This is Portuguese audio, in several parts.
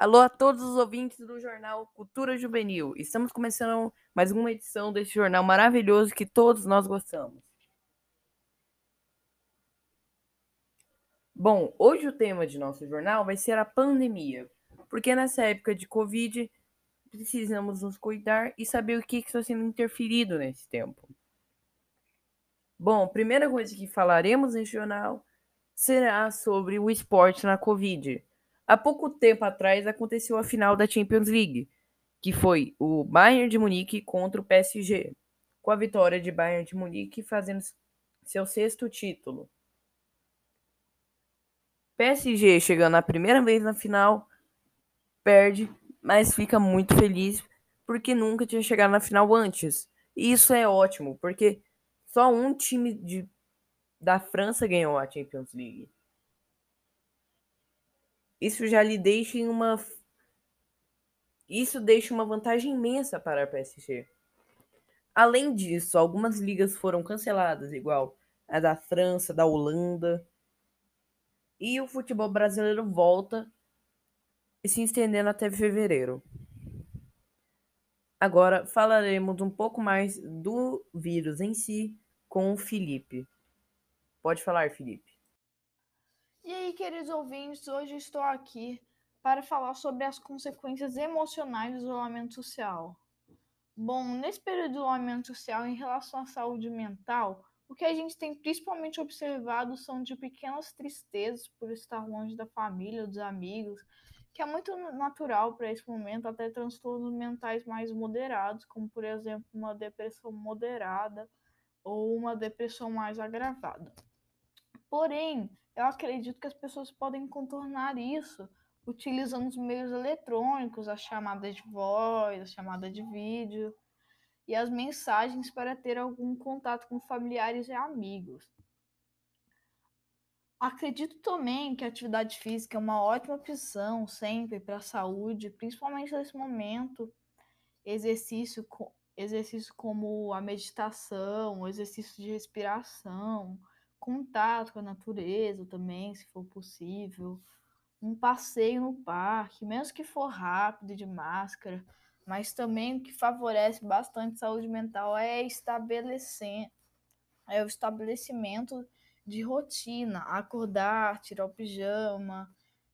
Alô a todos os ouvintes do jornal Cultura Juvenil. Estamos começando mais uma edição desse jornal maravilhoso que todos nós gostamos. Bom, hoje o tema de nosso jornal vai ser a pandemia, porque nessa época de Covid precisamos nos cuidar e saber o que está sendo interferido nesse tempo. Bom, a primeira coisa que falaremos nesse jornal será sobre o esporte na Covid. Há pouco tempo atrás aconteceu a final da Champions League, que foi o Bayern de Munique contra o PSG, com a vitória de Bayern de Munique fazendo seu sexto título. PSG chegando a primeira vez na final, perde, mas fica muito feliz porque nunca tinha chegado na final antes. E isso é ótimo, porque só um time de, da França ganhou a Champions League isso já lhe deixa em uma isso deixa uma vantagem imensa para a PSG. Além disso, algumas ligas foram canceladas, igual a da França, da Holanda. E o futebol brasileiro volta se estendendo até fevereiro. Agora falaremos um pouco mais do vírus em si com o Felipe. Pode falar, Felipe. E aí, queridos ouvintes, hoje estou aqui para falar sobre as consequências emocionais do isolamento social. Bom, nesse período de isolamento social, em relação à saúde mental, o que a gente tem principalmente observado são de pequenas tristezas por estar longe da família, dos amigos, que é muito natural para esse momento, até transtornos mentais mais moderados, como por exemplo uma depressão moderada ou uma depressão mais agravada. Porém, eu acredito que as pessoas podem contornar isso utilizando os meios eletrônicos, a chamada de voz, a chamada de vídeo e as mensagens para ter algum contato com familiares e amigos. Acredito também que a atividade física é uma ótima opção sempre para a saúde, principalmente nesse momento. Exercício, exercício como a meditação, exercício de respiração, contato com a natureza também, se for possível, um passeio no parque, mesmo que for rápido de máscara, mas também o que favorece bastante saúde mental é estabelecer é o estabelecimento de rotina, acordar, tirar o pijama,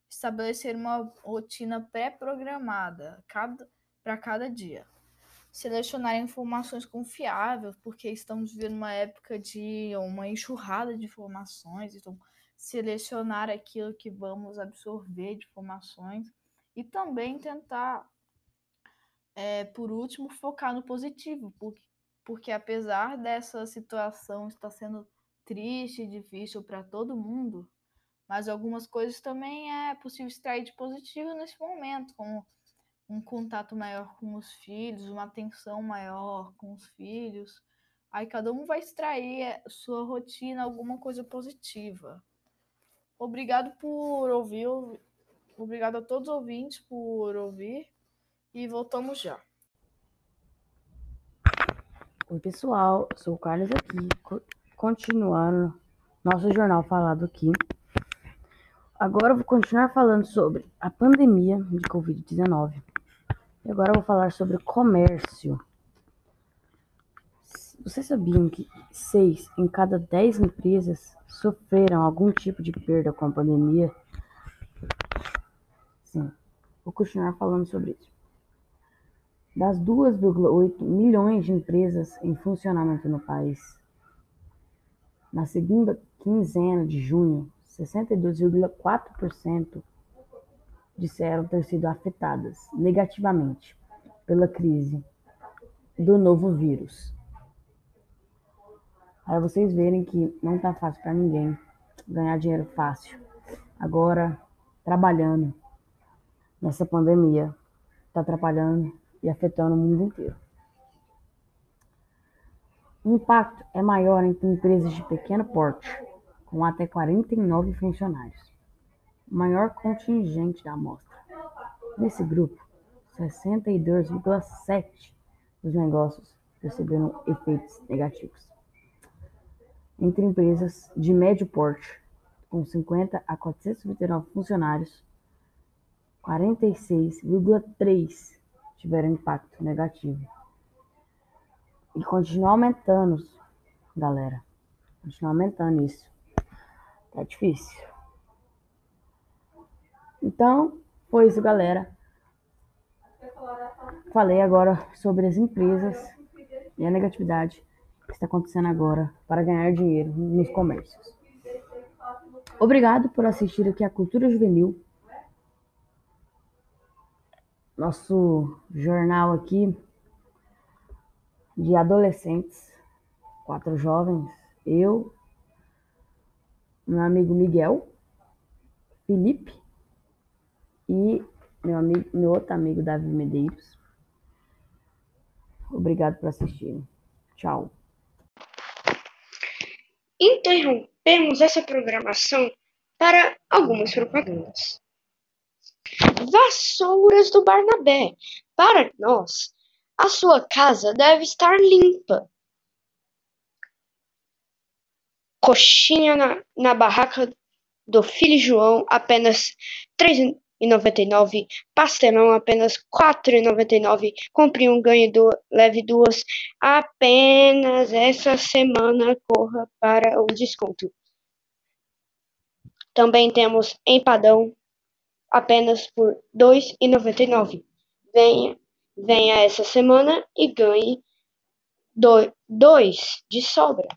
estabelecer uma rotina pré-programada para cada dia selecionar informações confiáveis, porque estamos vivendo uma época de uma enxurrada de informações, então selecionar aquilo que vamos absorver de informações e também tentar, é, por último, focar no positivo, porque, porque apesar dessa situação estar sendo triste e difícil para todo mundo, mas algumas coisas também é possível extrair de positivo nesse momento, como um contato maior com os filhos, uma atenção maior com os filhos. Aí cada um vai extrair eh, sua rotina alguma coisa positiva. Obrigado por ouvir, obrigado a todos os ouvintes por ouvir e voltamos já. Oi pessoal, sou o Carlos aqui, continuando nosso jornal falado aqui. Agora eu vou continuar falando sobre a pandemia de Covid-19. Agora vou falar sobre comércio. Vocês sabiam que seis em cada dez empresas sofreram algum tipo de perda com a pandemia? Sim, vou continuar falando sobre isso. Das 2,8 milhões de empresas em funcionamento no país, na segunda quinzena de junho, 62,4% disseram ter sido afetadas negativamente pela crise do novo vírus. Para vocês verem que não está fácil para ninguém ganhar dinheiro fácil. Agora, trabalhando nessa pandemia, está atrapalhando e afetando o mundo inteiro. O impacto é maior entre empresas de pequeno porte, com até 49 funcionários maior contingente da amostra. Nesse grupo, 62,7% dos negócios receberam efeitos negativos. Entre empresas de médio porte, com 50 a 429 funcionários, 46,3 tiveram impacto negativo. E continua aumentando, galera. Continua aumentando isso. Tá difícil. Então, foi isso, galera. Falei agora sobre as empresas e a negatividade que está acontecendo agora para ganhar dinheiro nos comércios. Obrigado por assistir aqui a Cultura Juvenil. Nosso jornal aqui de adolescentes, quatro jovens, eu, meu amigo Miguel, Felipe e meu, amigo, meu outro amigo, Davi Medeiros. Obrigado por assistir. Tchau. Interrompemos essa programação para algumas propagandas. Vassouras do Barnabé. Para nós, a sua casa deve estar limpa. Coxinha na, na barraca do filho João, apenas três 4,99. Pastelão apenas 4,99. Compre um, ganhe do, leve duas. Apenas essa semana corra para o desconto. Também temos empadão apenas por R$ 2,99. Venha, venha essa semana e ganhe dois de sobra.